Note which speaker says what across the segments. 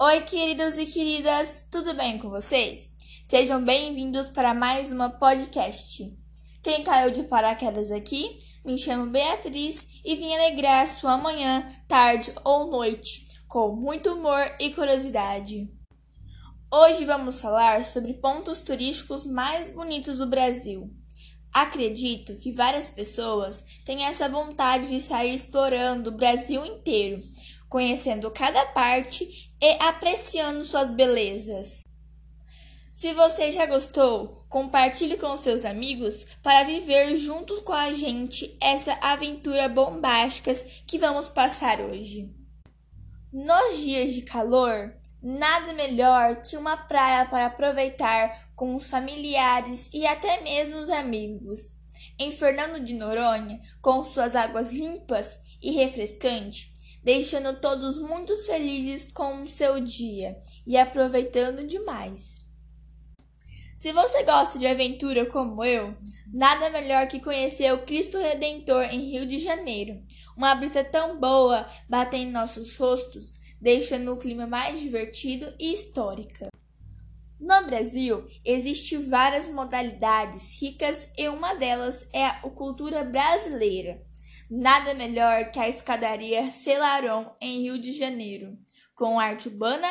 Speaker 1: Oi, queridos e queridas, tudo bem com vocês? Sejam bem-vindos para mais uma podcast. Quem caiu de paraquedas aqui, me chamo Beatriz e vim alegrar sua manhã, tarde ou noite, com muito humor e curiosidade. Hoje vamos falar sobre pontos turísticos mais bonitos do Brasil. Acredito que várias pessoas têm essa vontade de sair explorando o Brasil inteiro conhecendo cada parte e apreciando suas belezas. Se você já gostou, compartilhe com seus amigos para viver juntos com a gente essa aventura bombástica que vamos passar hoje. Nos dias de calor, nada melhor que uma praia para aproveitar com os familiares e até mesmo os amigos. Em Fernando de Noronha, com suas águas limpas e refrescantes, deixando todos muito felizes com o seu dia e aproveitando demais. Se você gosta de aventura como eu, nada melhor que conhecer o Cristo Redentor em Rio de Janeiro. Uma brisa tão boa batendo em nossos rostos, deixando o clima mais divertido e histórica. No Brasil, existem várias modalidades ricas e uma delas é a cultura brasileira. Nada melhor que a escadaria Celaron em Rio de Janeiro, com arte urbana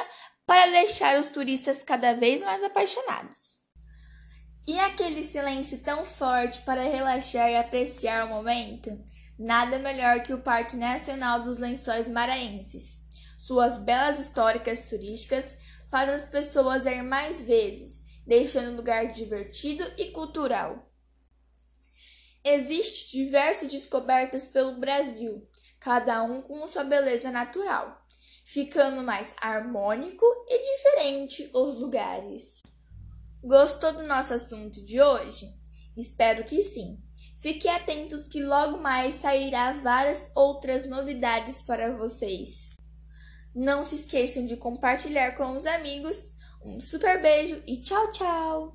Speaker 1: para deixar os turistas cada vez mais apaixonados. E aquele silêncio tão forte para relaxar e apreciar o momento? Nada melhor que o Parque Nacional dos Lençóis Maranhenses. Suas belas históricas turísticas fazem as pessoas ir mais vezes, deixando um lugar divertido e cultural. Existem diversas descobertas pelo Brasil, cada um com sua beleza natural, ficando mais harmônico e diferente os lugares. Gostou do nosso assunto de hoje? Espero que sim. Fiquem atentos que logo mais sairá várias outras novidades para vocês. Não se esqueçam de compartilhar com os amigos. Um super beijo e tchau, tchau!